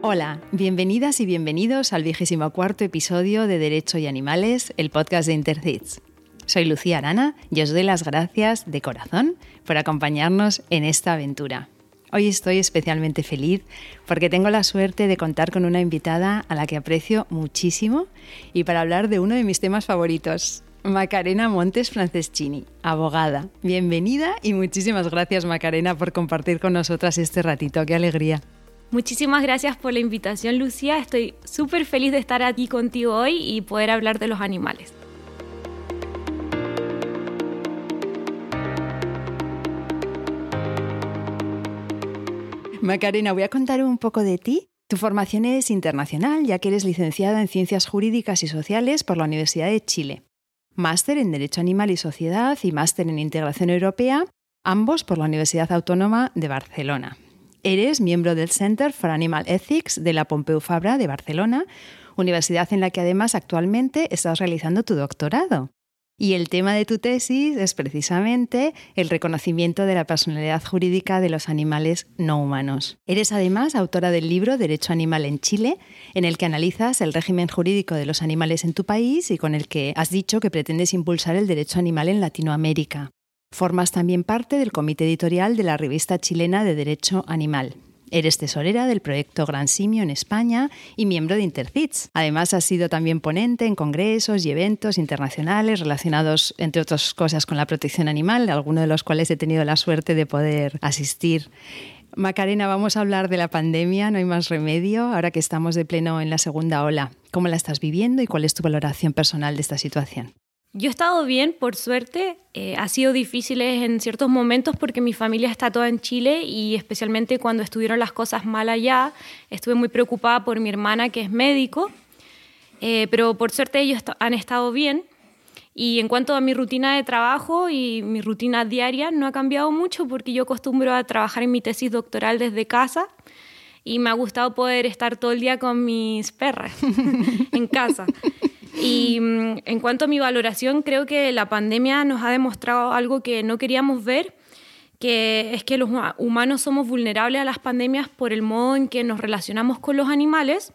Hola, bienvenidas y bienvenidos al vigésimo cuarto episodio de Derecho y Animales, el podcast de Intercits. Soy Lucía Arana y os doy las gracias de corazón por acompañarnos en esta aventura. Hoy estoy especialmente feliz porque tengo la suerte de contar con una invitada a la que aprecio muchísimo y para hablar de uno de mis temas favoritos, Macarena Montes Franceschini, abogada. Bienvenida y muchísimas gracias Macarena por compartir con nosotras este ratito. Qué alegría. Muchísimas gracias por la invitación, Lucía. Estoy súper feliz de estar aquí contigo hoy y poder hablar de los animales. Macarena, voy a contar un poco de ti. Tu formación es internacional, ya que eres licenciada en Ciencias Jurídicas y Sociales por la Universidad de Chile. Máster en Derecho Animal y Sociedad y máster en Integración Europea, ambos por la Universidad Autónoma de Barcelona. Eres miembro del Center for Animal Ethics de la Pompeu Fabra de Barcelona, universidad en la que además actualmente estás realizando tu doctorado. Y el tema de tu tesis es precisamente el reconocimiento de la personalidad jurídica de los animales no humanos. Eres además autora del libro Derecho Animal en Chile, en el que analizas el régimen jurídico de los animales en tu país y con el que has dicho que pretendes impulsar el derecho animal en Latinoamérica. Formas también parte del comité editorial de la revista chilena de Derecho Animal. Eres tesorera del proyecto Gran Simio en España y miembro de Intercits. Además, has sido también ponente en congresos y eventos internacionales relacionados, entre otras cosas, con la protección animal, algunos de los cuales he tenido la suerte de poder asistir. Macarena, vamos a hablar de la pandemia, no hay más remedio, ahora que estamos de pleno en la segunda ola. ¿Cómo la estás viviendo y cuál es tu valoración personal de esta situación? Yo he estado bien, por suerte. Eh, ha sido difícil en ciertos momentos porque mi familia está toda en Chile y especialmente cuando estuvieron las cosas mal allá, estuve muy preocupada por mi hermana que es médico, eh, pero por suerte ellos han estado bien. Y en cuanto a mi rutina de trabajo y mi rutina diaria, no ha cambiado mucho porque yo acostumbro a trabajar en mi tesis doctoral desde casa y me ha gustado poder estar todo el día con mis perras en casa. Y mm, en cuanto a mi valoración, creo que la pandemia nos ha demostrado algo que no queríamos ver, que es que los humanos somos vulnerables a las pandemias por el modo en que nos relacionamos con los animales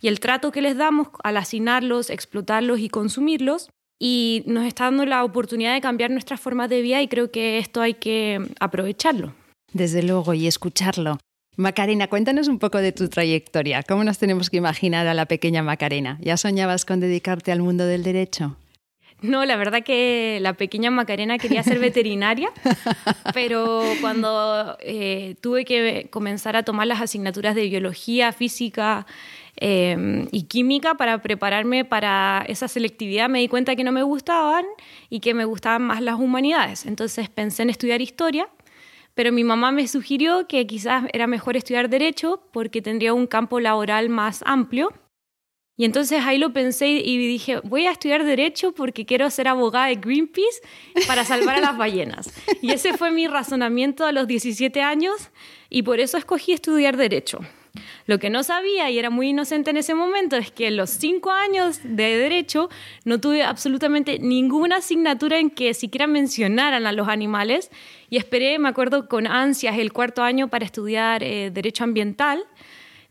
y el trato que les damos al asignarlos, explotarlos y consumirlos. Y nos está dando la oportunidad de cambiar nuestras formas de vida y creo que esto hay que aprovecharlo. Desde luego, y escucharlo. Macarena, cuéntanos un poco de tu trayectoria. ¿Cómo nos tenemos que imaginar a la pequeña Macarena? ¿Ya soñabas con dedicarte al mundo del derecho? No, la verdad que la pequeña Macarena quería ser veterinaria, pero cuando eh, tuve que comenzar a tomar las asignaturas de biología, física em, y química para prepararme para esa selectividad, me di cuenta que no me gustaban y que me gustaban más las humanidades. Entonces pensé en estudiar historia pero mi mamá me sugirió que quizás era mejor estudiar derecho porque tendría un campo laboral más amplio. Y entonces ahí lo pensé y dije, voy a estudiar derecho porque quiero ser abogada de Greenpeace para salvar a las ballenas. Y ese fue mi razonamiento a los 17 años y por eso escogí estudiar derecho. Lo que no sabía, y era muy inocente en ese momento, es que los cinco años de derecho no tuve absolutamente ninguna asignatura en que siquiera mencionaran a los animales y esperé, me acuerdo, con ansias el cuarto año para estudiar eh, derecho ambiental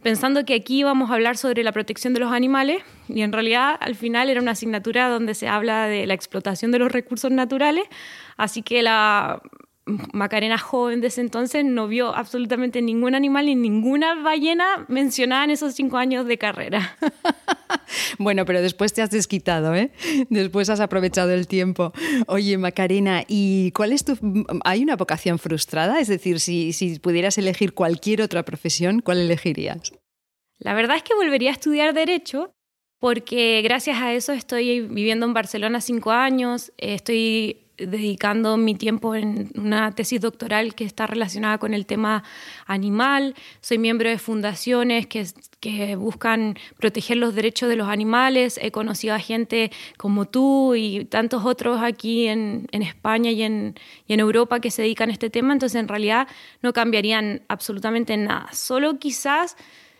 pensando que aquí íbamos a hablar sobre la protección de los animales y en realidad al final era una asignatura donde se habla de la explotación de los recursos naturales, así que la Macarena joven de ese entonces no vio absolutamente ningún animal ni ninguna ballena mencionada en esos cinco años de carrera. bueno, pero después te has desquitado, ¿eh? Después has aprovechado el tiempo. Oye, Macarena, ¿y cuál es tu... ¿Hay una vocación frustrada? Es decir, si, si pudieras elegir cualquier otra profesión, ¿cuál elegirías? La verdad es que volvería a estudiar Derecho porque gracias a eso estoy viviendo en Barcelona cinco años, estoy dedicando mi tiempo en una tesis doctoral que está relacionada con el tema animal. Soy miembro de fundaciones que, que buscan proteger los derechos de los animales. He conocido a gente como tú y tantos otros aquí en, en España y en, y en, Europa que se dedican a este tema. Entonces, en realidad, no cambiarían absolutamente nada. Solo quizás...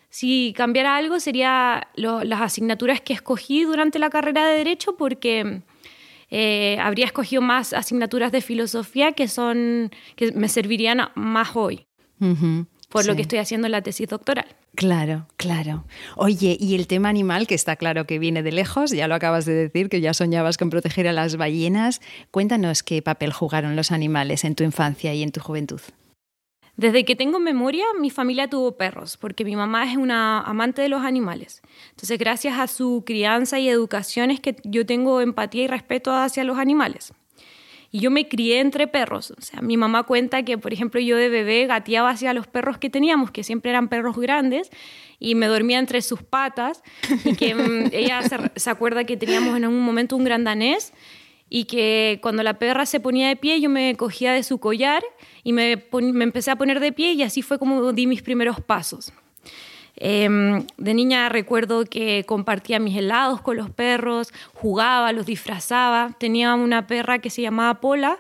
Si cambiara algo sería las asignaturas que escogí durante la carrera de Derecho porque eh, habría escogido más asignaturas de filosofía que son que me servirían más hoy. por lo que estoy haciendo en la tesis doctoral. Claro, claro. Oye, y el tema animal, que está claro que viene de lejos, ya lo acabas de decir, que ya soñabas con proteger a las ballenas. Cuéntanos qué papel jugaron los animales en tu infancia y en tu juventud. Desde que tengo memoria, mi familia tuvo perros, porque mi mamá es una amante de los animales. Entonces, gracias a su crianza y educación es que yo tengo empatía y respeto hacia los animales. Y yo me crié entre perros. O sea, mi mamá cuenta que, por ejemplo, yo de bebé gateaba hacia los perros que teníamos, que siempre eran perros grandes, y me dormía entre sus patas. Y que mm, ella se, se, acuerda que teníamos en un momento un gran danés y que cuando la perra se ponía de pie yo me cogía de su collar y me, me empecé a poner de pie y así fue como di mis primeros pasos. Eh, de niña recuerdo que compartía mis helados con los perros, jugaba, los disfrazaba. Tenía una perra que se llamaba Pola,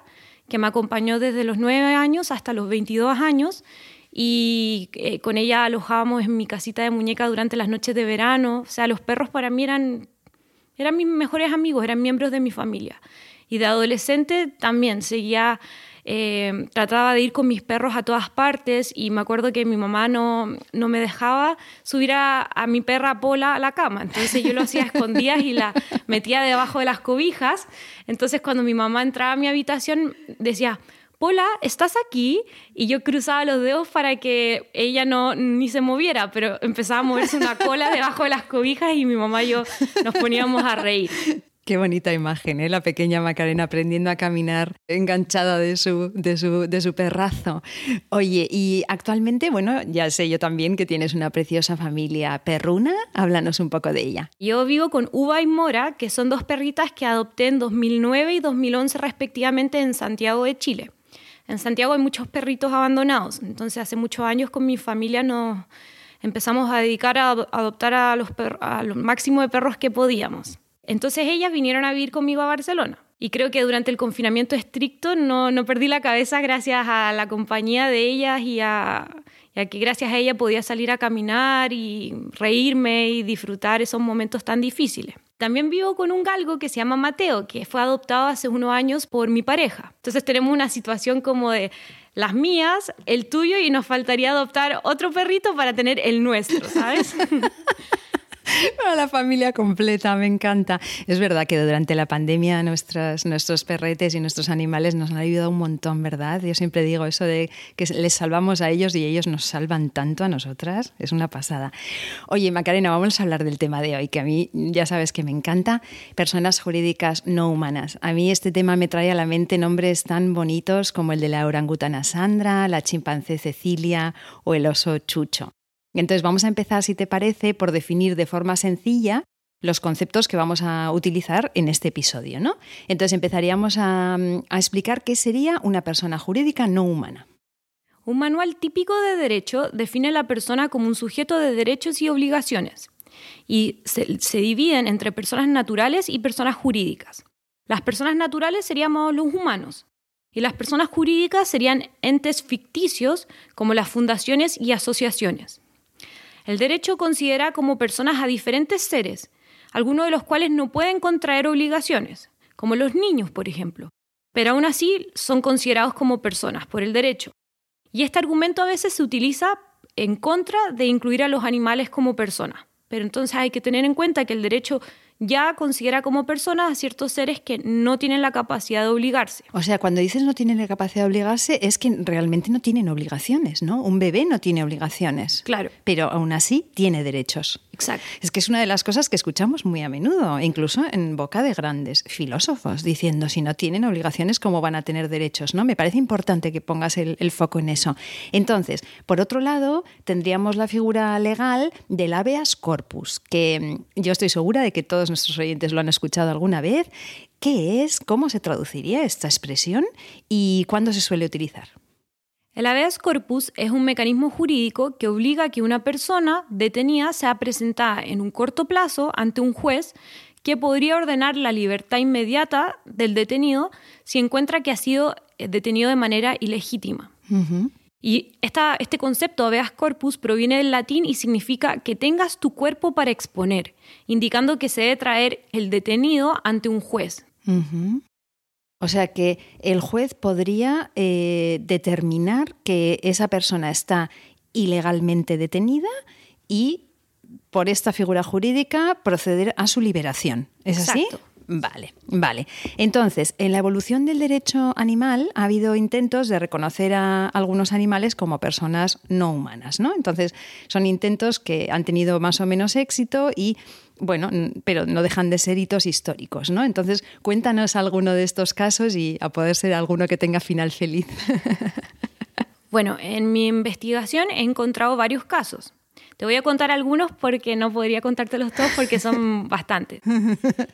que me acompañó desde los 9 años hasta los 22 años y eh, con ella alojábamos en mi casita de muñeca durante las noches de verano. O sea, los perros para mí eran eran mis mejores amigos, eran miembros de mi familia. Y de adolescente también seguía, eh, trataba de ir con mis perros a todas partes y me acuerdo que mi mamá no, no me dejaba subir a, mi perra Pola a la cama. Entonces yo lo hacía a escondidas y la metía debajo de las cobijas. Entonces cuando mi mamá entraba a mi habitación decía, Pola, ¿estás aquí? Y yo cruzaba los dedos para que ella no ni se moviera, pero empezaba a moverse una cola debajo de las cobijas y mi mamá y yo nos poníamos a reír. Qué bonita imagen, ¿eh? la pequeña Macarena aprendiendo a caminar enganchada de su, de, su, de su perrazo. Oye, y actualmente, bueno, ya sé yo también que tienes una preciosa familia perruna. Háblanos un poco de ella. Yo vivo con Uva y Mora, que son dos perritas que adopté en 2009 y 2011 respectivamente en Santiago de Chile. En Santiago hay muchos perritos abandonados, entonces hace muchos años con mi familia nos empezamos a dedicar a adoptar a los a máximo de perros que podíamos. Entonces ellas vinieron a vivir conmigo a Barcelona. Y creo que durante el confinamiento estricto no, no perdí la cabeza gracias a la compañía de ellas y a, y a, que gracias a ella podía salir a caminar y reírme y disfrutar esos momentos tan difíciles. También vivo con un galgo que se llama Mateo, que fue adoptado hace unos años por mi pareja. Entonces tenemos una situación como de las mías, el tuyo y nos faltaría adoptar otro perrito para tener el nuestro, ¿sabes? Para la familia completa, me encanta. Es verdad que durante la pandemia nuestros, perretes y nuestros animales nos han ayudado un montón, ¿verdad? Yo siempre digo eso de que les salvamos a ellos y ellos nos salvan tanto a nosotras. Es una pasada. Oye, Macarena, vamos a hablar del tema de hoy, que a mí ya sabes que me encanta. Personas jurídicas no humanas. A mí este tema me trae a la mente nombres tan bonitos como el de la orangutana Sandra, la chimpancé Cecilia o el oso Chucho. Entonces vamos a empezar, si te parece, por definir de forma sencilla los conceptos que vamos a utilizar en este episodio. ¿no? Entonces empezaríamos a, a explicar qué sería una persona jurídica no humana. Un manual típico de derecho define a la persona como un sujeto de derechos y obligaciones y se, se, dividen entre personas naturales y personas jurídicas. Las personas naturales seríamos los humanos y las personas jurídicas serían entes ficticios como las fundaciones y asociaciones. El derecho considera como personas a diferentes seres, algunos de los cuales no pueden contraer obligaciones, como los niños, por ejemplo, pero aún así son considerados como personas por el derecho. Y este argumento a veces se utiliza en contra de incluir a los animales como personas. Pero entonces hay que tener en cuenta que el derecho ya considera como personas a ciertos seres que no tienen la capacidad de obligarse. O sea, cuando dices no tienen la capacidad de obligarse, es que realmente no tienen obligaciones, ¿no? Un bebé no tiene obligaciones. Claro. Pero aún así tiene derechos. Es que es una de las cosas que escuchamos muy a menudo, incluso en boca de grandes filósofos, diciendo si no tienen obligaciones, ¿cómo van a tener derechos? ¿no? Me parece importante que pongas el, el foco en eso. Entonces, por otro lado, tendríamos la figura legal del habeas corpus, que mm, yo estoy segura de que todos nuestros oyentes lo han escuchado alguna vez. ¿Qué es? ¿Cómo se traduciría esta expresión? ¿Y cuándo se suele utilizar? El habeas corpus es un mecanismo jurídico que obliga a que una persona detenida sea presentada en un corto plazo ante un juez que podría ordenar la libertad inmediata del detenido si encuentra que ha sido eh, detenido de manera ilegítima. Y este concepto habeas corpus proviene del latín y significa que tengas tu cuerpo para exponer, indicando que se debe traer el detenido ante un juez. O sea que el juez podría eh, determinar que esa persona está ilegalmente detenida y por esta figura jurídica proceder a su liberación. ¿Es así? Exacto. Vale, vale. Entonces, en la evolución del derecho animal ha habido intentos de reconocer a algunos animales como personas no humanas, ¿no? Entonces, son intentos que han tenido más o menos éxito y bueno, pero no dejan de ser hitos históricos, ¿no? Entonces, cuéntanos alguno de estos casos y a poder ser alguno que tenga final feliz. Bueno, en mi investigación he encontrado varios casos. Te voy a contar algunos porque no podría contártelos todos porque son bastantes.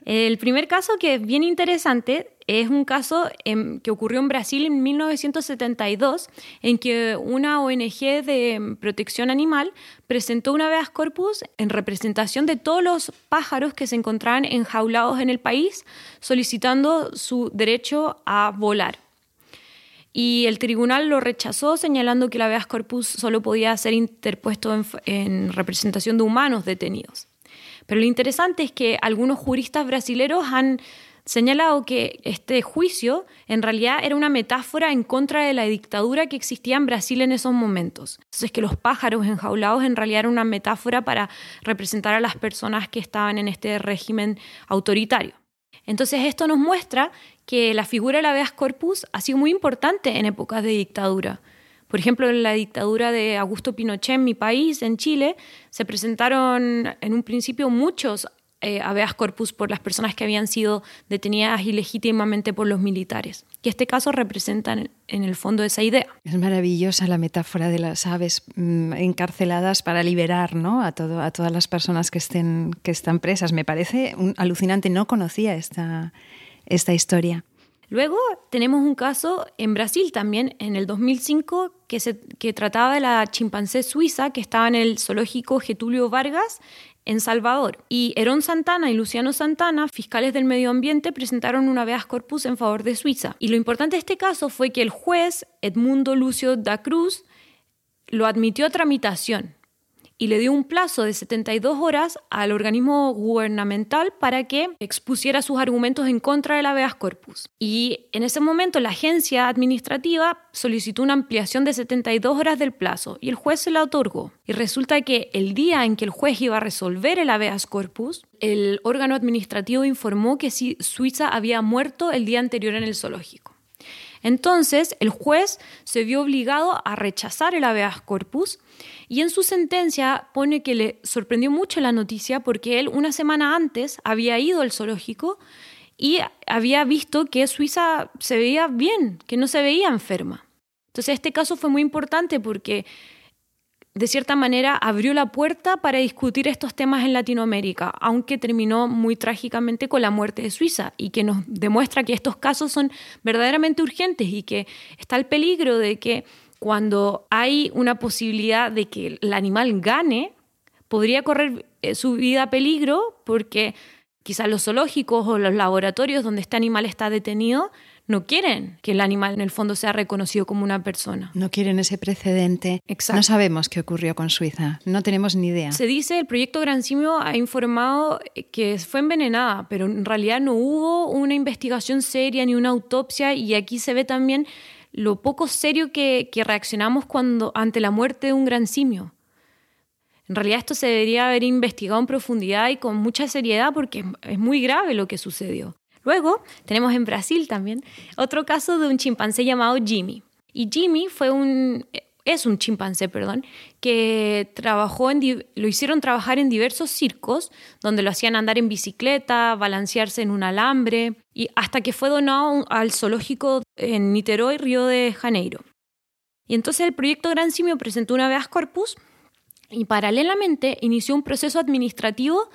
El primer caso que es bien interesante es un caso en, que ocurrió en Brasil en 1972 en que una ONG de protección animal presentó una habeas corpus en representación de todos los pájaros que se encontraban enjaulados en el país solicitando su derecho a volar y el tribunal lo rechazó señalando que el habeas corpus solo podía ser interpuesto en, en, representación de humanos detenidos. Pero lo interesante es que algunos juristas brasileños han señalado que este juicio en realidad era una metáfora en contra de la dictadura que existía en Brasil en esos momentos. Entonces que los pájaros enjaulados en realidad era una metáfora para representar a las personas que estaban en este régimen autoritario. Entonces esto nos muestra que la figura del habeas corpus ha sido muy importante en épocas de dictadura. Por ejemplo, en la dictadura de Augusto Pinochet en mi país, en Chile, se presentaron en un principio muchos eh, habeas corpus por las personas que habían sido detenidas ilegítimamente por los militares. Y este caso representa en, el fondo esa idea. Es maravillosa la metáfora de las aves mmm, encarceladas para liberar ¿no? a todas las personas que, estén, que están presas. Me parece un, alucinante, no conocía esta, esta historia. Luego tenemos un caso en Brasil también, en el 2005, que, se, que trataba de la chimpancé suiza que estaba en el zoológico Getulio Vargas en Salvador. Y Herón Santana y Luciano Santana, fiscales del medio ambiente, presentaron un habeas corpus en favor de Suiza. Y lo importante de este caso fue que el juez Edmundo Lucio da Cruz lo admitió a tramitación y le dio un plazo de 72 horas al organismo gubernamental para que expusiera sus argumentos en contra del habeas corpus. Y en ese momento la agencia administrativa solicitó una ampliación de 72 horas del plazo y el juez se la otorgó. Y resulta que el día en que el juez iba a resolver el habeas corpus, el órgano administrativo informó que Suiza había muerto el día anterior en el zoológico. Entonces, el juez se vio obligado a rechazar el habeas corpus y en su sentencia pone que le sorprendió mucho la noticia porque él una semana antes había ido al zoológico y había visto que Suiza se veía bien, que no se veía enferma. Entonces este caso fue muy importante porque de cierta manera abrió la puerta para discutir estos temas en Latinoamérica, aunque terminó muy trágicamente con la muerte de Suiza y que nos demuestra que estos casos son verdaderamente urgentes y que está el peligro de que cuando hay una posibilidad de que el animal gane, podría correr eh, su vida a peligro porque quizás los zoológicos o los laboratorios donde este animal está detenido no quieren que el animal en el fondo sea reconocido como una persona. No quieren ese precedente. Exacto. No sabemos qué ocurrió con Suiza, no tenemos ni idea. Se dice, el proyecto Gran Simio ha informado que fue envenenada, pero en realidad no hubo una investigación seria ni una autopsia y aquí se ve también lo poco serio que, reaccionamos cuando ante la muerte de un gran simio. En realidad esto se debería haber investigado en profundidad y con mucha seriedad porque es muy grave lo que sucedió. Luego tenemos en Brasil también otro caso de un chimpancé llamado Jimmy. Y Jimmy fue un, es un chimpancé, perdón, que trabajó en, lo hicieron trabajar en diversos circos, donde lo hacían andar en bicicleta, balancearse en un alambre, y hasta que fue donado al zoológico en Niterói, Río de Janeiro. Y entonces el proyecto Gran Simio presentó una habeas corpus y paralelamente inició un proceso administrativo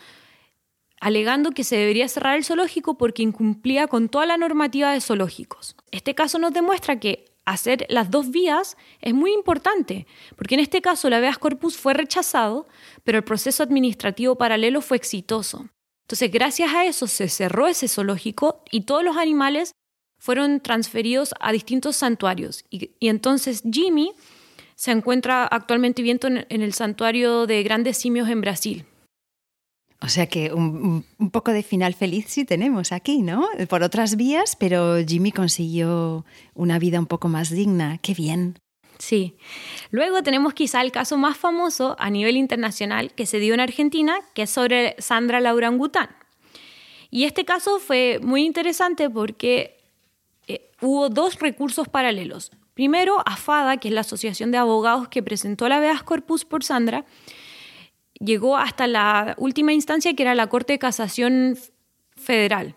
alegando que se debería cerrar el zoológico porque incumplía con toda la normativa de zoológicos. Este caso nos demuestra que hacer las dos vías es muy importante, porque en este caso la habeas corpus fue rechazado, pero el proceso administrativo paralelo fue exitoso. Entonces, gracias a eso se cerró ese zoológico y todos los animales fueron transferidos a distintos santuarios. Y, entonces Jimmy se encuentra actualmente viviendo en, en el santuario de grandes simios en Brasil. O sea que un, poco de final feliz sí tenemos aquí, ¿no? Por otras vías, pero Jimmy consiguió una vida un poco más digna. Qué bien. Sí. Luego tenemos quizá el caso más famoso a nivel internacional que se dio en Argentina, que es sobre Sandra Laurangután. Y este caso fue muy interesante porque eh, hubo dos recursos paralelos. Primero, AFADA, que es la asociación de abogados que presentó la habeas corpus por Sandra, llegó hasta la última instancia, que era la Corte de Casación Federal.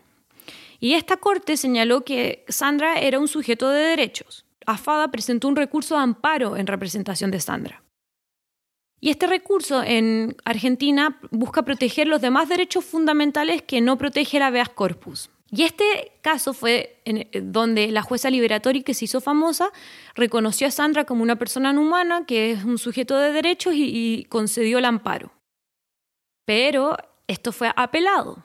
Y esta corte señaló que Sandra era un sujeto de derechos. AFADA presentó un recurso de amparo en representación de Sandra. Y este recurso en Argentina busca proteger los demás derechos fundamentales que no protege el habeas corpus. Y este caso fue eh, donde la jueza Liberatori, que se hizo famosa, reconoció a Sandra como una persona humana, que es un sujeto de derechos, y, concedió el amparo. Pero esto fue apelado.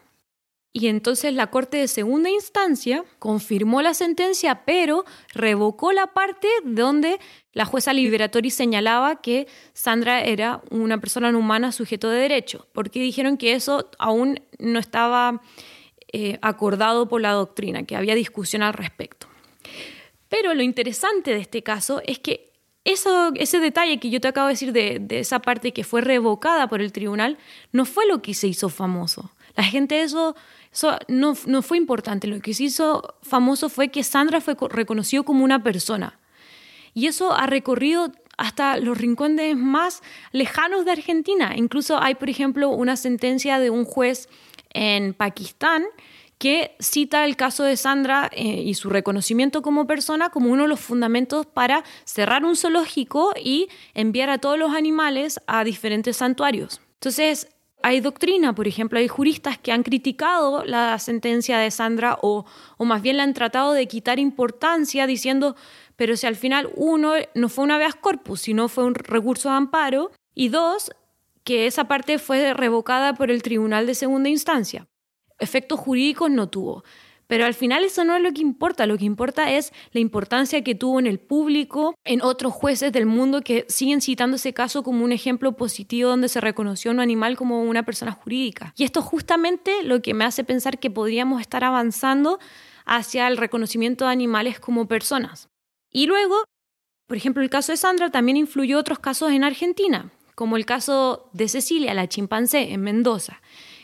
Y entonces la Corte de Segunda Instancia confirmó la sentencia, pero revocó la parte donde la jueza Liberatori señalaba que Sandra era una persona humana sujeto de derecho, porque dijeron que eso aún no estaba eh, acordado por la doctrina, que había discusión al respecto. Pero lo interesante de este caso es que ese detalle que yo te acabo de decir de, esa parte que fue revocada por el tribunal no fue lo que se hizo famoso. La gente eso eso no, no fue importante. Lo que se hizo famoso fue que Sandra fue reconocido como una persona. Y eso ha recorrido hasta los rincones más lejanos de Argentina. Incluso hay, por ejemplo, una sentencia de un juez en Pakistán que cita el caso de Sandra eh, y su reconocimiento como persona como uno de los fundamentos para cerrar un zoológico y enviar a todos los animales a diferentes santuarios. Entonces, hay doctrina, por ejemplo, hay juristas que han criticado la sentencia de Sandra o, o más bien la han tratado de quitar importancia diciendo, pero si al final uno no fue un habeas corpus, sino fue un recurso de amparo, y dos, que esa parte fue revocada por el tribunal de segunda instancia. Efectos jurídicos no tuvo. Pero al final eso no es lo que importa, lo que importa es la importancia que tuvo en el público, en otros jueces del mundo que siguen citando ese caso como un ejemplo positivo donde se reconoció a un animal como una persona jurídica. Y esto es justamente lo que me hace pensar que podríamos estar avanzando hacia el reconocimiento de animales como personas. Y luego, por ejemplo, el caso de Sandra también influyó otros casos en Argentina, como el caso de Cecilia, la chimpancé, en Mendoza.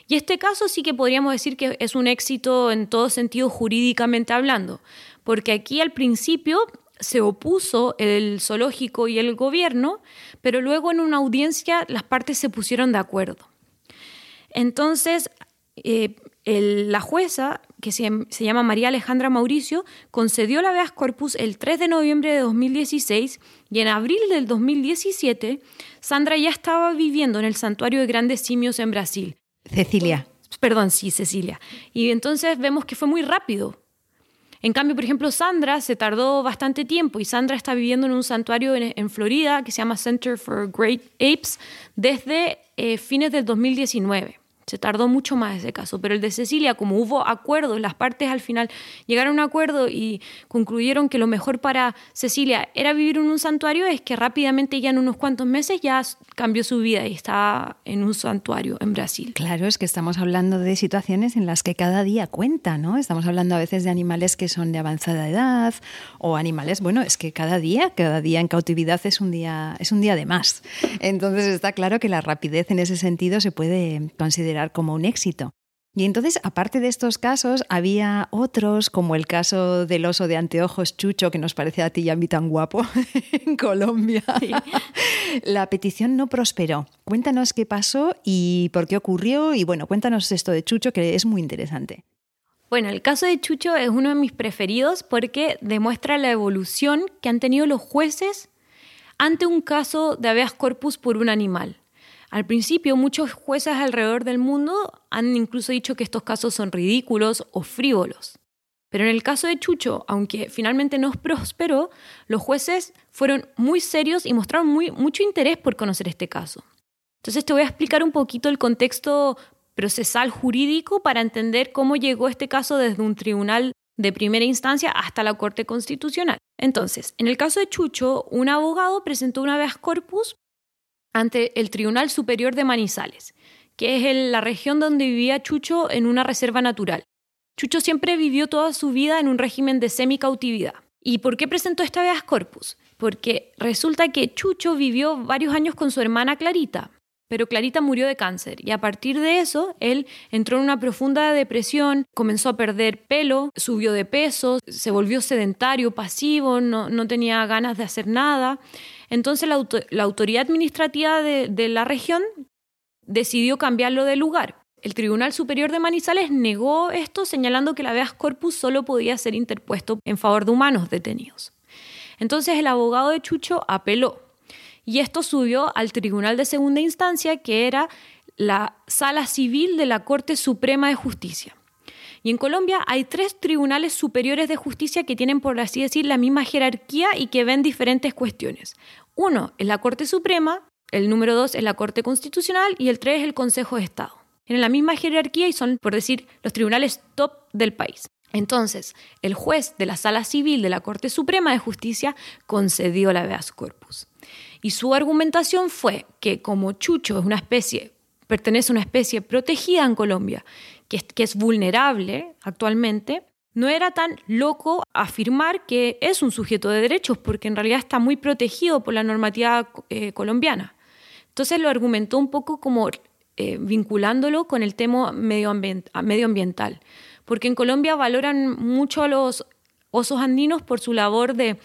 Y este caso sí que podríamos decir que es un éxito en todo sentido jurídicamente hablando, porque aquí al principio se opuso el zoológico y el gobierno, pero luego en una audiencia las partes se pusieron de acuerdo. Entonces, eh, la jueza, que se, se, llama María Alejandra Mauricio, concedió la habeas corpus el 3 de noviembre de 2016 y en abril del 2017 Sandra ya estaba viviendo en el santuario de grandes simios en Brasil, Cecilia. Perdón, sí, Cecilia. Y entonces vemos que fue muy rápido. En cambio, por ejemplo, Sandra se tardó bastante tiempo y Sandra está viviendo en un santuario en, Florida que se llama Center for Great Apes desde eh, fines del 2019. Se tardó mucho más ese caso, pero el de Cecilia, como hubo acuerdos, las partes al final llegaron a un acuerdo y concluyeron que lo mejor para Cecilia era vivir en un santuario, es que rápidamente ya en unos cuantos meses ya cambió su vida y está en un santuario en Brasil. Claro, es que estamos hablando de situaciones en las que cada día cuenta, ¿no? Estamos hablando a veces de animales que son de avanzada edad o animales, bueno, es que cada día, cada día en cautividad es un día, es un día de más. Entonces está claro que la rapidez en ese sentido se puede considerar como un éxito. Y entonces, aparte de estos casos, había otros, como el caso del oso de anteojos Chucho, que nos parece a ti y a mí tan guapo, en Colombia. La petición no prosperó. Cuéntanos qué pasó y por qué ocurrió. Y bueno, cuéntanos esto de Chucho, que es muy interesante. Bueno, el caso de Chucho es uno de mis preferidos porque demuestra la evolución que han tenido los jueces ante un caso de habeas corpus por un animal. Al principio, muchos jueces alrededor del mundo han incluso dicho que estos casos son ridículos o frívolos. Pero en el caso de Chucho, aunque finalmente no prosperó, los jueces fueron muy serios y mostraron mucho interés por conocer este caso. Entonces te voy a explicar un poquito el contexto procesal jurídico para entender cómo llegó este caso desde un tribunal de primera instancia hasta la Corte Constitucional. Entonces, en el caso de Chucho, un abogado presentó una habeas corpus ante el Tribunal Superior de Manizales, que es la región donde vivía Chucho en una reserva natural. Chucho siempre vivió toda su vida en un régimen de semi-cautividad. ¿Y por qué presentó esta habeas corpus? porque resulta que Chucho vivió varios años con su hermana Clarita, pero Clarita murió de cáncer y a partir de eso él entró en una profunda depresión, comenzó a perder pelo, subió de peso, se volvió sedentario, pasivo, no, tenía ganas de hacer nada. Entonces la, autoridad administrativa de, de la región decidió cambiarlo de lugar. El Tribunal Superior de Manizales negó esto señalando que el habeas corpus solo podía ser interpuesto en favor de humanos detenidos. Entonces el abogado de Chucho apeló y esto subió al Tribunal de Segunda Instancia, que era la Sala Civil de la Corte Suprema de Justicia. Y en Colombia hay tres tribunales superiores de justicia que tienen, por así decir, la misma jerarquía y que ven diferentes cuestiones. Uno es la Corte Suprema, el número dos es la Corte Constitucional y el tres es el Consejo de Estado. Tienen la misma jerarquía y son, por decir, los tribunales top del país. Entonces, el juez de la Sala Civil de la Corte Suprema de Justicia concedió la habeas corpus. Y su argumentación fue que como Chucho es una especie, pertenece a una especie protegida en Colombia, que es vulnerable actualmente, no era tan loco afirmar que es un sujeto de derechos, porque en realidad está muy protegido por la normativa eh, colombiana. Entonces lo argumentó un poco como eh, vinculándolo con el tema medioambiental porque en Colombia valoran mucho a los osos andinos por su labor de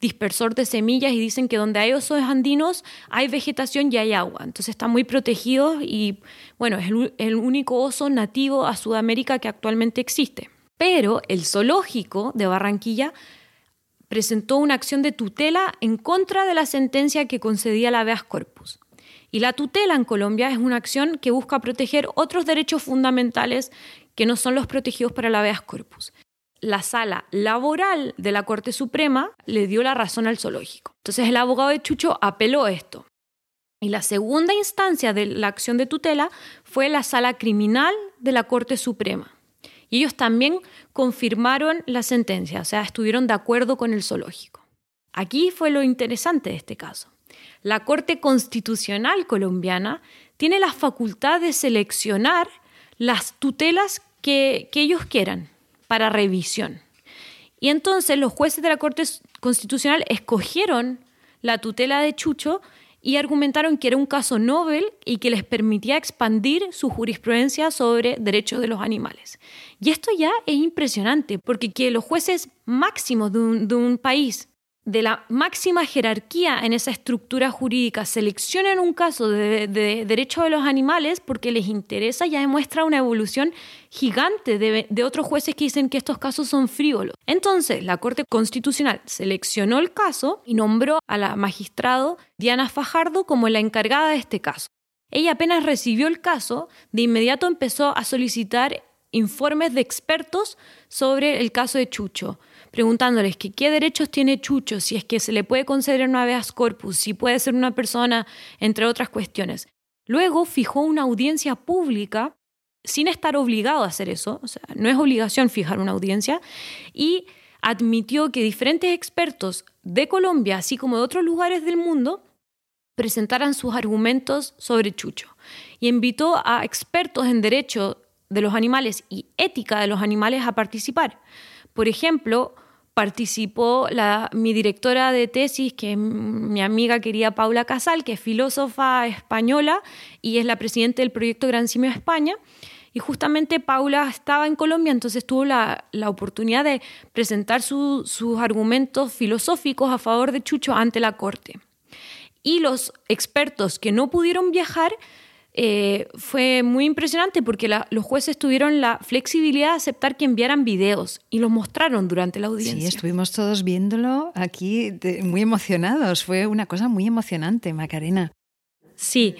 dispersor de semillas y dicen que donde hay osos andinos hay vegetación y hay agua. Entonces están muy protegidos y bueno, es el, único oso nativo a Sudamérica que actualmente existe. Pero el zoológico de Barranquilla presentó una acción de tutela en contra de la sentencia que concedía la habeas corpus. Y la tutela en Colombia es una acción que busca proteger otros derechos fundamentales que no son los protegidos para la habeas corpus. La sala laboral de la Corte Suprema le dio la razón al zoológico. Entonces el abogado de Chucho apeló esto. Y la segunda instancia de la acción de tutela fue la sala criminal de la Corte Suprema. Y ellos también confirmaron la sentencia, o sea, estuvieron de acuerdo con el zoológico. Aquí fue lo interesante de este caso. La Corte Constitucional colombiana tiene la facultad de seleccionar las tutelas que, ellos quieran para revisión. Y entonces los jueces de la Corte Constitucional escogieron la tutela de Chucho y argumentaron que era un caso Nobel y que les permitía expandir su jurisprudencia sobre derechos de los animales. Y esto ya es impresionante, porque que los jueces máximos de un, de un país de la máxima jerarquía en esa estructura jurídica seleccionan un caso de, derecho de los animales porque les interesa, ya demuestra una evolución gigante de, de, otros jueces que dicen que estos casos son frívolos. Entonces, la Corte Constitucional seleccionó el caso y nombró a la magistrado Diana Fajardo como la encargada de este caso. Ella apenas recibió el caso, de inmediato empezó a solicitar informes de expertos sobre el caso de Chucho preguntándoles qué derechos tiene Chucho, si es que se le puede conceder una habeas corpus, si puede ser una persona, entre otras cuestiones. Luego fijó una audiencia pública sin estar obligado a hacer eso, no es obligación fijar una audiencia, y admitió que diferentes expertos de Colombia, así como de otros lugares del mundo, presentaran sus argumentos sobre Chucho y invitó a expertos en derecho de los animales y ética de los animales a participar. Por ejemplo, participó la, mi directora de tesis, que es mi amiga querida Paula Casal, que es filósofa española y es la presidenta del proyecto Gran Simio España. Y justamente Paula estaba en Colombia, entonces tuvo la, oportunidad de presentar sus argumentos filosóficos a favor de Chucho ante la Corte. Y los expertos que no pudieron viajar eh, fue muy impresionante porque los jueces tuvieron la flexibilidad de aceptar que enviaran videos y los mostraron durante la audiencia. Sí, estuvimos todos viéndolo aquí muy emocionados. Fue una cosa muy emocionante, Macarena. Sí,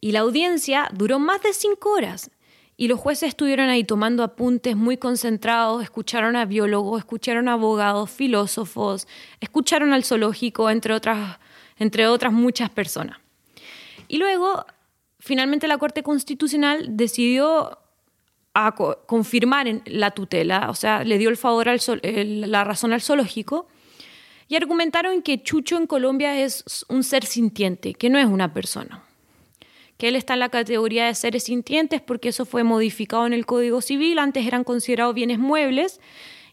y la audiencia duró más de cinco horas. Y los jueces estuvieron ahí tomando apuntes muy concentrados, escucharon a biólogos, escucharon a abogados, filósofos, escucharon al zoológico, entre otras, entre otras muchas personas. Y luego finalmente la Corte Constitucional decidió a confirmar la tutela, o sea, le dio el favor al la razón al zoológico y argumentaron que Chucho en Colombia es un ser sintiente, que no es una persona, que él está en la categoría de seres sintientes porque eso fue modificado en el Código Civil, antes eran considerados bienes muebles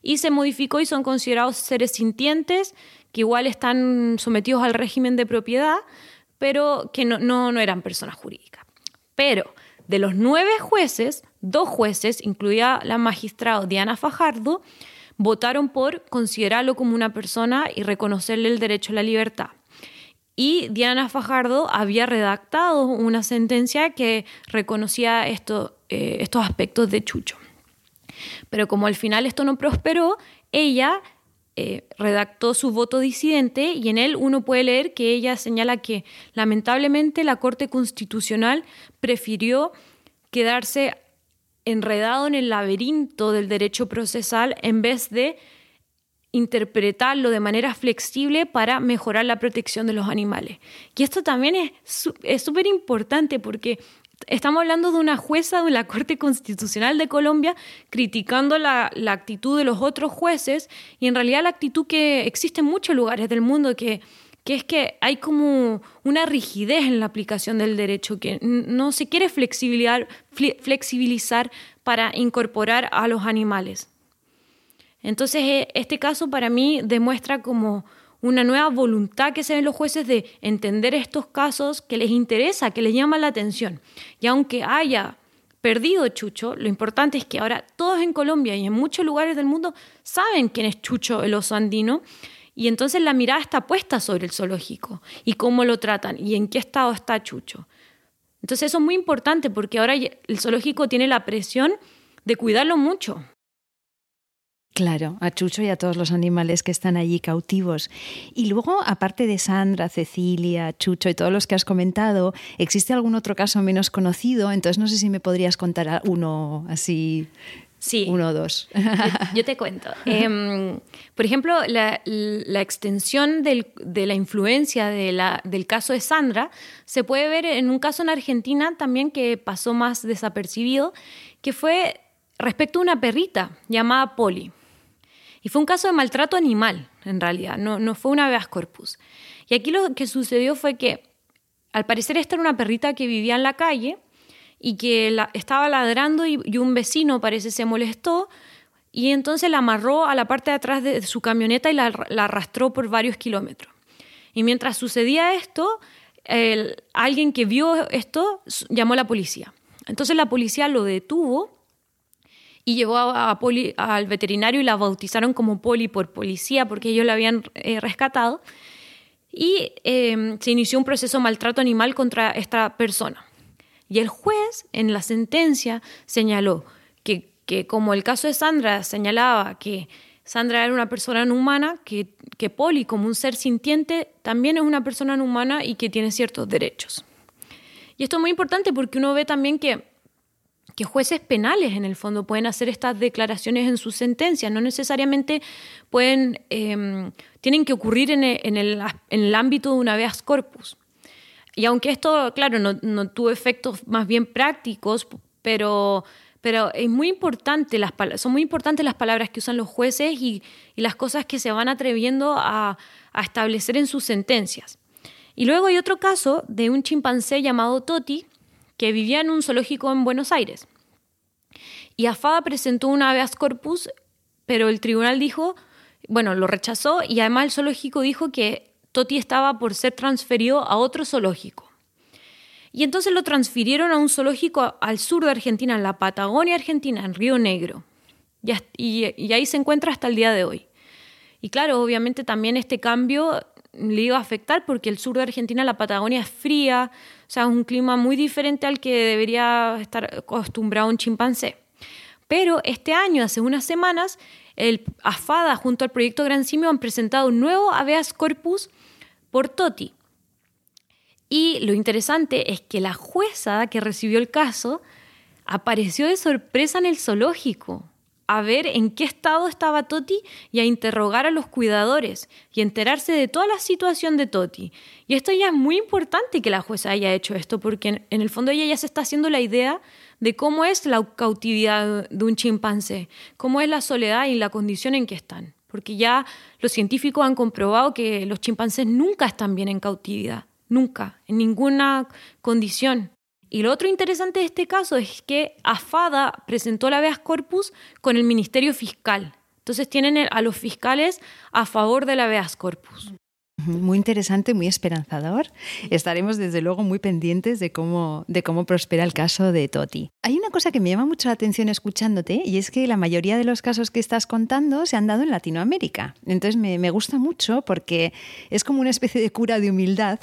y se modificó y son considerados seres sintientes que igual están sometidos al régimen de propiedad, pero que no eran personas jurídicas. Pero de los nueve jueces, dos jueces, incluida la magistrada Diana Fajardo, votaron por considerarlo como una persona y reconocerle el derecho a la libertad. Y Diana Fajardo había redactado una sentencia que reconocía eh, estos aspectos de Chucho. Pero como al final esto no prosperó, ella eh, redactó su voto disidente y en él uno puede leer que ella señala que lamentablemente la Corte Constitucional prefirió quedarse enredado en el laberinto del derecho procesal en vez de interpretarlo de manera flexible para mejorar la protección de los animales. Y esto también es súper importante porque estamos hablando de una jueza de la Corte Constitucional de Colombia criticando la, actitud de los otros jueces y en realidad la actitud que existe en muchos lugares del mundo que, que es que hay como una rigidez en la aplicación del derecho, que no se quiere flexibilizar, flexibilizar para incorporar a los animales. Entonces, e, este caso para mí demuestra como una nueva voluntad que se ven los jueces de entender estos casos que les interesa, que les llama la atención. Y aunque haya perdido Chucho, lo importante es que ahora todos en Colombia y en muchos lugares del mundo saben quién es Chucho el oso andino y entonces la mirada está puesta sobre el zoológico y cómo lo tratan y en qué estado está Chucho. Entonces eso es muy importante porque ahora el zoológico tiene la presión de cuidarlo mucho, Claro, a Chucho y a todos los animales que están allí cautivos. Y luego, aparte de Sandra, Cecilia, Chucho y todos los que has comentado, ¿existe algún otro caso menos conocido? Entonces no sé si me podrías contar uno así. Sí. Uno o dos. Yo, te cuento. Em, por ejemplo, la, extensión de la influencia del caso de Sandra se puede ver en un caso en Argentina también que pasó más desapercibido, que fue respecto a una perrita llamada Polly. Y fue un caso de maltrato animal, en realidad, no, no fue una habeas corpus. Y aquí lo que sucedió fue que, al parecer, esta era una perrita que vivía en la calle y que estaba ladrando y, un vecino parece se molestó y entonces la amarró a la parte de atrás de, su camioneta y la, arrastró por varios kilómetros. Y mientras sucedía esto, alguien que vio esto llamó a la policía. Entonces la policía lo detuvo y llevó a, Poli, al veterinario y la bautizaron como Poli por policía porque ellos la habían eh, rescatado. Y em, se inició un proceso de maltrato animal contra esta persona. Y el juez en la sentencia señaló que, que como el caso de Sandra señalaba que Sandra era una persona no humana, que, que Poli como un ser sintiente también es una persona no humana y que tiene ciertos derechos. Y esto es muy importante porque uno ve también que que jueces penales en el fondo pueden hacer estas declaraciones en sus sentencias, no necesariamente pueden, em, tienen que ocurrir en el, ámbito de una habeas corpus. Y aunque esto, claro, no, tuvo efectos más bien prácticos, pero, pero es muy importante, las, son muy importantes las palabras que usan los jueces y, las cosas que se van atreviendo a, a establecer en sus sentencias. Y luego hay otro caso de un chimpancé llamado Toti, que vivía en un zoológico en Buenos Aires. Y AFADA presentó un habeas corpus, pero el tribunal dijo, bueno, lo rechazó y además el zoológico dijo que Toti estaba por ser transferido a otro zoológico. Y entonces lo transfirieron a un zoológico al sur de Argentina, en la Patagonia Argentina, en Río Negro. Y, ahí se encuentra hasta el día de hoy. Y claro, obviamente también este cambio le iba a afectar porque el sur de Argentina, la Patagonia es fría, o sea, es un clima muy diferente al que debería estar acostumbrado un chimpancé. Pero este año, hace unas semanas, el AFADA junto al proyecto Gran Simio han presentado un nuevo habeas corpus por Toti. Y lo interesante es que la jueza que recibió el caso apareció de sorpresa en el zoológico a ver en qué estado estaba Toti y a interrogar a los cuidadores y enterarse de toda la situación de Toti. Y esto ya es muy importante que la jueza haya hecho esto, porque en, el fondo ella ya se está haciendo la idea de cómo es la cautividad de un chimpancé, cómo es la soledad y la condición en que están. Porque ya los científicos han comprobado que los chimpancés nunca están bien en cautividad, nunca, en ninguna condición. Y lo otro interesante de este caso es que AFADA presentó la habeas corpus con el Ministerio Fiscal Entonces tienen a los fiscales a favor del habeas corpus. Muy interesante, muy esperanzador. Estaremos desde luego muy pendientes de cómo, de cómo prospera el caso de Toti. Hay una cosa que me llama mucho la atención escuchándote y es que la mayoría de los casos que estás contando se han dado en Latinoamérica. Entonces me, me gusta mucho porque es como una especie de cura de humildad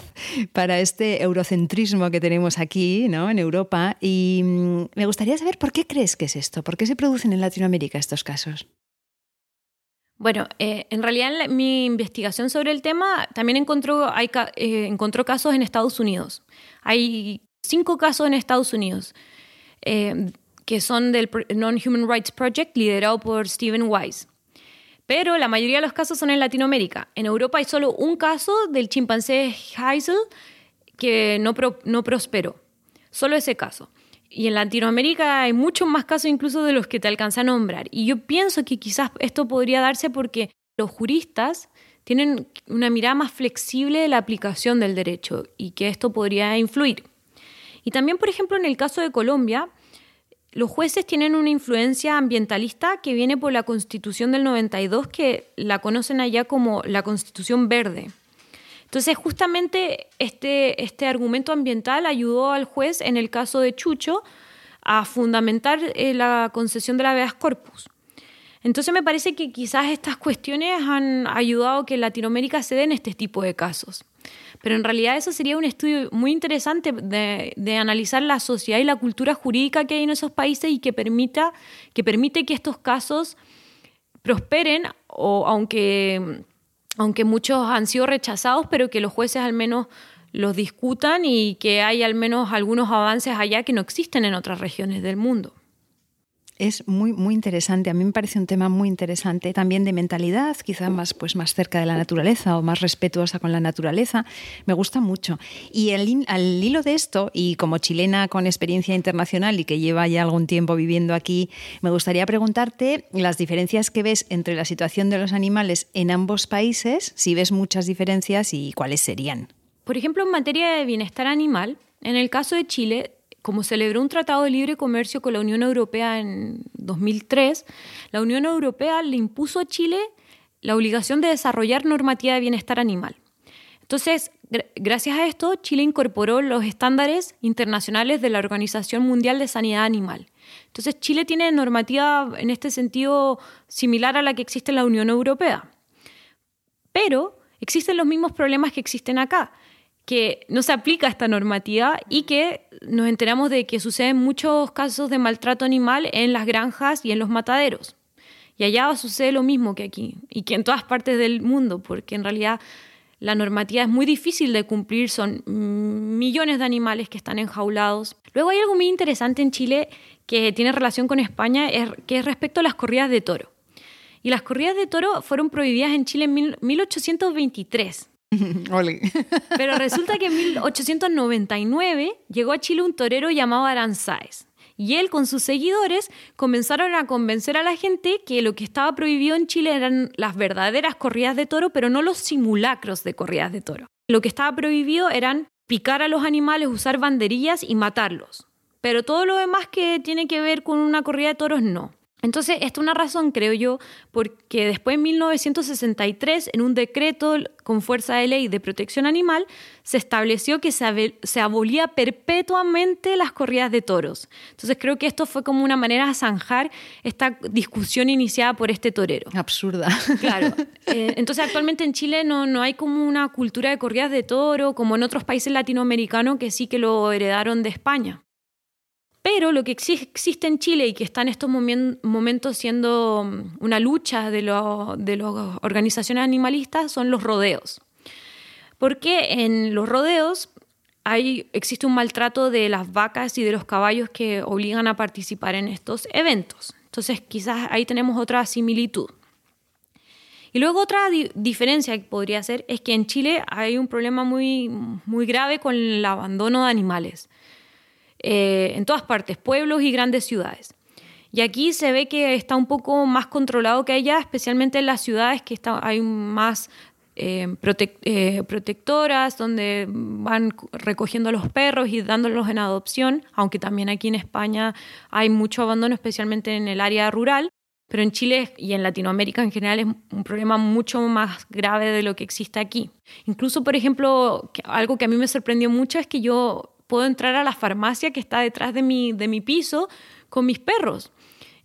para este eurocentrismo que tenemos aquí ¿no? en Europa y mm, me gustaría saber por qué crees que es esto, por qué se producen en Latinoamérica estos casos. Bueno, eh, en realidad mi investigación sobre el tema también encontró, eh, encontró casos en Estados Unidos. Hay cinco casos en Estados Unidos eh, que son del Non-Human Rights Project liderado por Stephen Wise. Pero la mayoría de los casos son en Latinoamérica. En Europa hay solo un caso del chimpancé Heisel que no, no prosperó. Solo ese caso. Y en Latinoamérica hay muchos más casos incluso de los que te alcanza a nombrar. Y yo pienso que quizás esto podría darse porque los juristas tienen una mirada más flexible de la aplicación del derecho y que esto podría influir. Y también, por ejemplo, en el caso de Colombia, los jueces tienen una influencia ambientalista que viene por la Constitución del 92, que la conocen allá como la Constitución Verde. Entonces, justamente este, este argumento ambiental ayudó al juez en el caso de Chucho a fundamentar eh, la concesión de la habeas corpus. Entonces me parece que quizás estas cuestiones han ayudado a que Latinoamérica se den este tipo de casos. Pero en realidad eso sería un estudio muy interesante de, de, analizar la sociedad y la cultura jurídica que hay en esos países y que, permita, que permite que estos casos prosperen, o aunque aunque muchos han sido rechazados, pero que los jueces al menos los discutan y que hay al menos algunos avances allá que no existen en otras regiones del mundo es muy, muy interesante. A mí me parece un tema muy interesante también de mentalidad, quizá más, pues, más cerca de la naturaleza o más respetuosa con la naturaleza. Me gusta mucho. Y al hilo de esto, y como chilena con experiencia internacional y que lleva ya algún tiempo viviendo aquí, me gustaría preguntarte las diferencias que ves entre la situación de los animales en ambos países, si ves muchas diferencias y cuáles serían. Por ejemplo, en materia de bienestar animal, en el caso de Chile, como celebró un tratado de libre comercio con la Unión Europea en 2003, la Unión Europea le impuso a Chile la obligación de desarrollar normativa de bienestar animal. Entonces, gracias a esto, Chile incorporó los estándares internacionales de la Organización Mundial de Sanidad Animal. Entonces, Chile tiene normativa en este sentido similar a la que existe en la Unión Europea. Pero existen los mismos problemas que existen acá que no se aplica esta normativa y que nos enteramos de que suceden muchos casos de maltrato animal en las granjas y en los mataderos. Y allá sucede lo mismo que aquí y que en todas partes del mundo, porque en realidad la normativa es muy difícil de cumplir, son millones de animales que están enjaulados. Luego hay algo muy interesante en Chile que tiene relación con España, que es respecto a las corridas de toro. Y las corridas de toro fueron prohibidas en Chile en 1823 Pero resulta que en 1899 llegó a Chile un torero llamado Aranzáez. Y él con sus seguidores comenzaron a convencer a la gente que lo que estaba prohibido en Chile eran las verdaderas corridas de toro, pero no los simulacros de corridas de toro. Lo que estaba prohibido eran picar a los animales, usar banderillas y matarlos. Pero todo lo demás que tiene que ver con una corrida de toros no. Entonces, esta es una razón, creo yo, porque después en 1963, en un decreto con fuerza de ley de protección animal, se estableció que se, abolía perpetuamente las corridas de toros. Entonces, creo que esto fue como una manera de zanjar esta discusión iniciada por este torero. Absurda. Claro. Eh, entonces, actualmente en Chile no, no hay como una cultura de corridas de toro, como en otros países latinoamericanos que sí que lo heredaron de España. Pero lo que existe en Chile y que está en estos momentos siendo mm, una lucha de, las organizaciones animalistas son los rodeos. Porque en los rodeos hay, existe un maltrato de las vacas y de los caballos que obligan a participar en estos eventos. Entonces quizás ahí tenemos otra similitud. Y luego otra diferencia que podría ser es que en Chile hay un problema muy, muy grave con el abandono de animales. Eh, en todas partes, pueblos y grandes ciudades. Y aquí se ve que está un poco más controlado que allá, especialmente en las ciudades que hay más eh, eh, protectoras, donde van recogiendo a los perros y dándolos en adopción, aunque también aquí en España hay mucho abandono, especialmente en el área rural. pero en Chile y en Latinoamérica en general es un problema mucho más grave de lo que existe aquí. Incluso, por ejemplo, algo que a mí me sorprendió mucho es que yo puedo entrar a la farmacia que está detrás de mi, de mi piso con mis perros.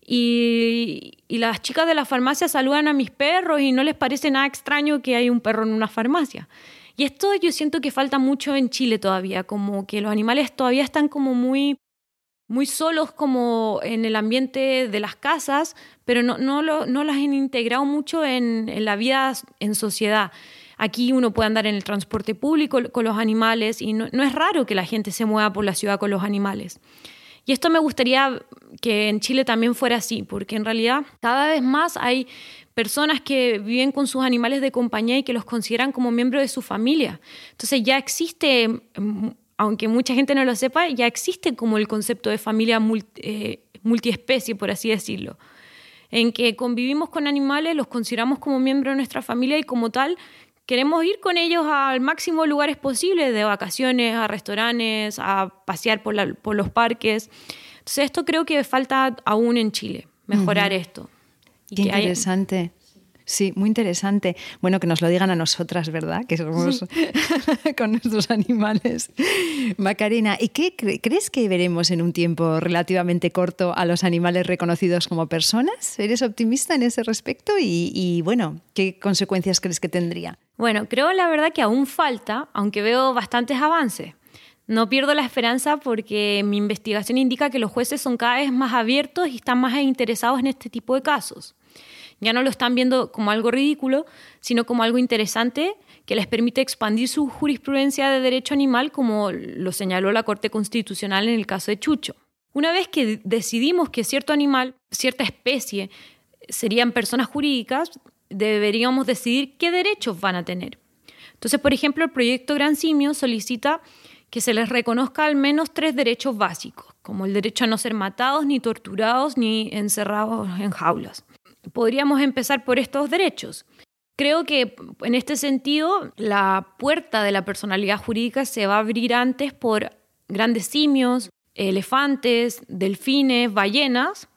Y, las chicas de la farmacia saludan a mis perros y no les parece nada extraño que hay un perro en una farmacia. Y esto yo siento que falta mucho en Chile todavía, como que los animales todavía están como muy muy solos como en el ambiente de las casas, pero no, no, lo, no las han integrado mucho en, la vida en sociedad. Aquí uno puede andar en el transporte público con los animales y no, es raro que la gente se mueva por la ciudad con los animales. Y esto me gustaría que en Chile también fuera así, porque en realidad cada vez más hay personas que viven con sus animales de compañía y que los consideran como miembros de su familia. Entonces ya existe aunque mucha gente no lo sepa, ya existe como el concepto de familia eh, multiespecie, por así decirlo, en que convivimos con animales, los consideramos como miembros de nuestra familia y como tal queremos ir con ellos al máximo lugares posibles, de vacaciones, a restaurantes, a pasear por, los parques. Entonces esto creo que falta aún en Chile, mejorar esto. Qué interesante. Sí, muy interesante. Bueno, que nos lo digan a nosotras, ¿verdad? Que somos con nuestros animales. Macarena, ¿y qué crees que veremos en un tiempo relativamente corto a los animales reconocidos como personas? ¿Eres optimista en ese respecto? Y, y bueno, ¿qué consecuencias crees que tendría? Bueno, creo la verdad que aún falta, aunque veo bastantes avances. No pierdo la esperanza porque mi investigación indica que los jueces son cada vez más abiertos y están más interesados en este tipo de casos. Ya no lo están viendo como algo ridículo, sino como algo interesante que les permite expandir su jurisprudencia de derecho animal, como lo señaló la Corte Constitucional en el caso de Chucho. Una vez que decidimos que cierto animal, cierta especie, serían personas jurídicas, deberíamos decidir qué derechos van a tener. Entonces, por ejemplo, el proyecto Gran Simio solicita que se les reconozca al menos tres derechos básicos, como el derecho a no ser matados, ni torturados, ni encerrados en jaulas podríamos empezar por estos derechos. Creo que en este sentido la puerta de la personalidad jurídica se va a abrir antes por grandes simios, elefantes, delfines, ballenas,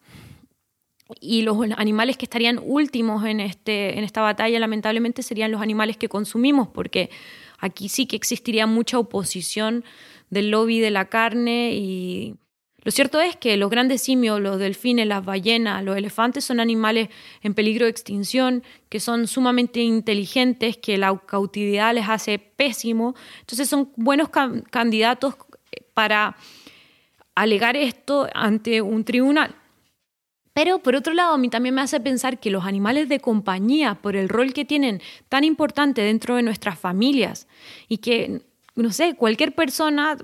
y los animales que estarían últimos en, este, en esta batalla lamentablemente serían los animales que consumimos, porque aquí sí que existiría mucha oposición del lobby de la carne y lo cierto es que los grandes simios, los delfines, las ballenas, los elefantes son animales en peligro de extinción, que son sumamente inteligentes, que la cautividad les hace pésimo. Entonces son buenos candidatos para alegar esto ante un tribunal. Pero por otro lado, a mí también me hace pensar que los animales de compañía, por el rol que tienen tan importante dentro de nuestras familias, y que, no sé, cualquier persona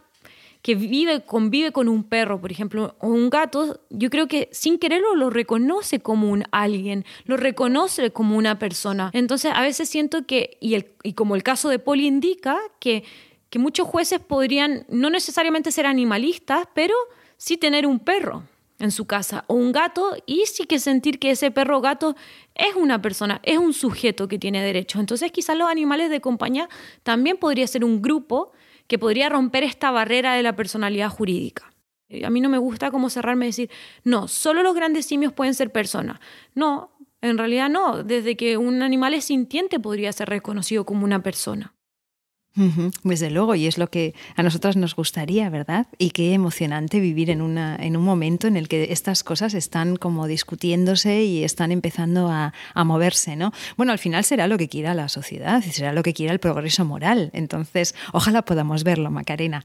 que vive, convive con un perro, por ejemplo, o un gato, yo creo que sin quererlo lo reconoce como un alguien, lo reconoce como una persona. Entonces, a veces siento que, y, el, y como el caso de Poli indica, que, que muchos jueces podrían no necesariamente ser animalistas, pero sí tener un perro en su casa o un gato y sí que sentir que ese perro o gato es una persona, es un sujeto que tiene derechos. Entonces quizás los animales de compañía también podría ser un grupo que podría romper esta barrera de la personalidad jurídica. Eh, a mí no me gusta como cerrarme y decir, no, solo los grandes simios pueden ser personas. No, en realidad no. Desde que un animal es sintiente podría ser reconocido como una persona. Desde luego, y es lo que a nosotros nos gustaría, ¿verdad? Y qué emocionante vivir en un momento en el que estas cosas están como discutiéndose y están empezando a, a moverse, ¿no? Bueno, al final será lo que quiera la sociedad y será lo que quiera el progreso moral. Entonces, ojalá podamos verlo, Macarena.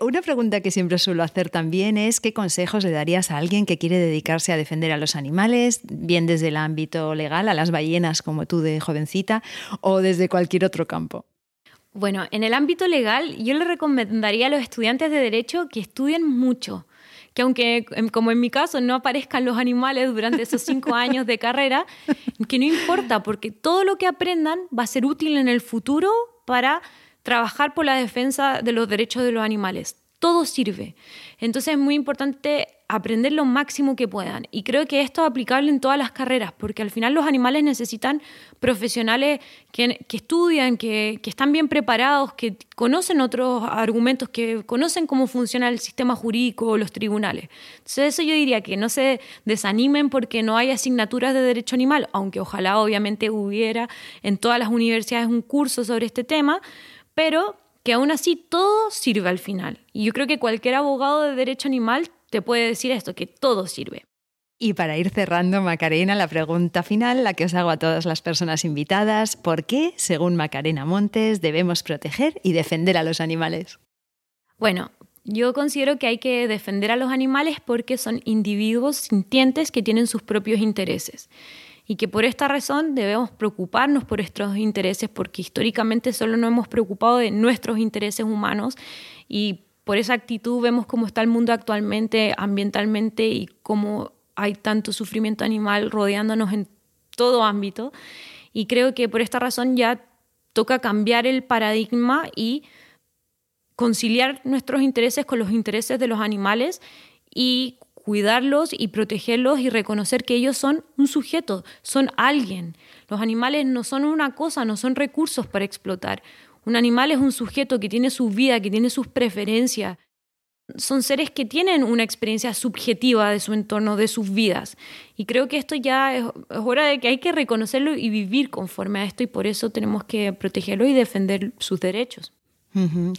Una pregunta que siempre suelo hacer también es qué consejos le darías a alguien que quiere dedicarse a defender a los animales, bien desde el ámbito legal, a las ballenas como tú de jovencita, o desde cualquier otro campo. Bueno, en el ámbito legal yo le recomendaría a los estudiantes de derecho que estudien mucho, que aunque em, como en mi caso no aparezcan los animales durante esos cinco años de carrera, que no importa, porque todo lo que aprendan va a ser útil en el futuro para trabajar por la defensa de los derechos de los animales, todo sirve. Entonces es muy importante aprender lo máximo que puedan. Y creo que esto es aplicable en todas las carreras, porque al final los animales necesitan profesionales que, estudian, que, están bien preparados, que conocen otros argumentos, que conocen cómo funciona el sistema jurídico los tribunales. Entonces eso yo diría que no se desanimen porque no hay asignaturas de derecho animal, aunque ojalá obviamente hubiera en todas las universidades un curso sobre este tema, pero que aún así todo sirve al final. Y yo creo que cualquier abogado de derecho animal te puede decir esto, que todo sirve. Y para ir cerrando, Macarena, la pregunta final, la que os hago a todas las personas invitadas, ¿por qué, según Macarena Montes, debemos proteger y defender a los animales? Bueno, yo considero que hay que defender a los animales porque son individuos sintientes que tienen sus propios intereses y que por esta razón debemos preocuparnos por estos intereses porque históricamente solo nos hemos preocupado de nuestros intereses humanos y por esa actitud vemos cómo está el mundo actualmente ambientalmente y cómo hay tanto sufrimiento animal rodeándonos en todo ámbito. Y creo que por esta razón ya toca cambiar el paradigma y conciliar nuestros intereses con los intereses de los animales y cuidarlos y protegerlos y reconocer que ellos son un sujeto, son alguien. Los animales no son una cosa, no son recursos para explotar. Un animal es un sujeto que tiene su vida, que tiene sus preferencias. Son seres que tienen una experiencia subjetiva de su entorno, de sus vidas. Y creo que esto ya es, hora de que hay que reconocerlo y vivir conforme a esto y por eso tenemos que protegerlo y defender sus derechos.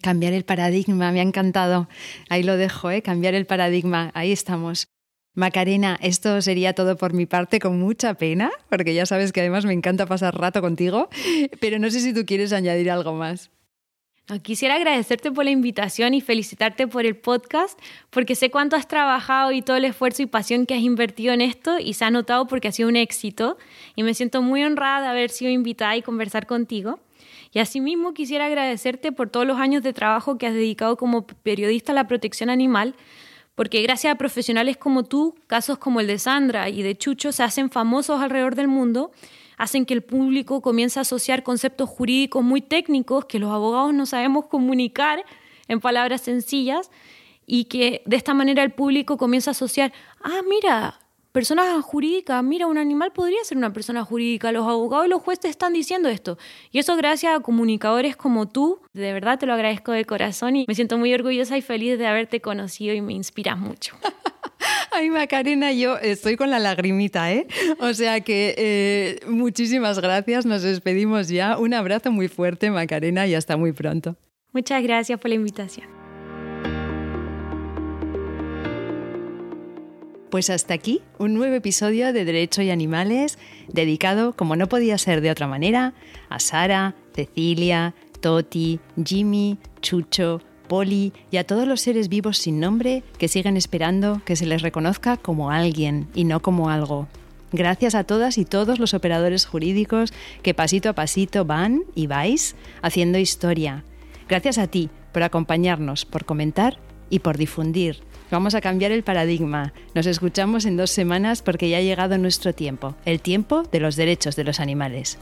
Cambiar el paradigma, me ha encantado. Ahí lo dejo, ¿eh? cambiar el paradigma, ahí estamos. Macarena, esto sería todo por mi parte, con mucha pena, porque ya sabes que además me encanta pasar rato contigo, pero no sé si tú quieres añadir algo más. quisiera agradecerte por la invitación y felicitarte por el podcast, porque sé cuánto has trabajado y todo el esfuerzo y pasión que has invertido en esto y se ha notado porque ha sido un éxito y me siento muy honrada de haber sido invitada y conversar contigo. Y asimismo quisiera agradecerte por todos los años de trabajo que has dedicado como periodista a la protección animal, porque gracias a profesionales como tú, casos como el de Sandra y de Chucho se hacen famosos alrededor del mundo, hacen que el público comience a asociar conceptos jurídicos muy técnicos que los abogados no sabemos comunicar en palabras sencillas y que de esta manera el público comienza a asociar, ah, mira, personas jurídicas, mira, un animal podría ser una persona jurídica, los abogados y los jueces están diciendo esto. Y eso gracias a comunicadores como tú, de verdad te lo agradezco de corazón y me siento muy orgullosa y feliz de haberte conocido y me inspiras mucho. Ay, Macarena, yo estoy con la lagrimita, ¿eh? O sea que eh, muchísimas gracias, nos despedimos ya. Un abrazo muy fuerte, Macarena, y hasta muy pronto. Muchas gracias por la invitación. Pues hasta aquí un nuevo episodio de Derecho y Animales dedicado, como no podía ser de otra manera, a Sara, Cecilia, Toti, Jimmy, Chucho, Poli y a todos los seres vivos sin nombre que siguen esperando que se les reconozca como alguien y no como algo. Gracias a todas y todos los operadores jurídicos que pasito a pasito van y vais haciendo historia. Gracias a ti por acompañarnos, por comentar y por difundir Vamos a cambiar el paradigma. Nos escuchamos en dos semanas porque ya ha llegado nuestro tiempo, el tiempo de los derechos de los animales.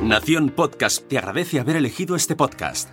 Nación Podcast te agradece haber elegido este podcast.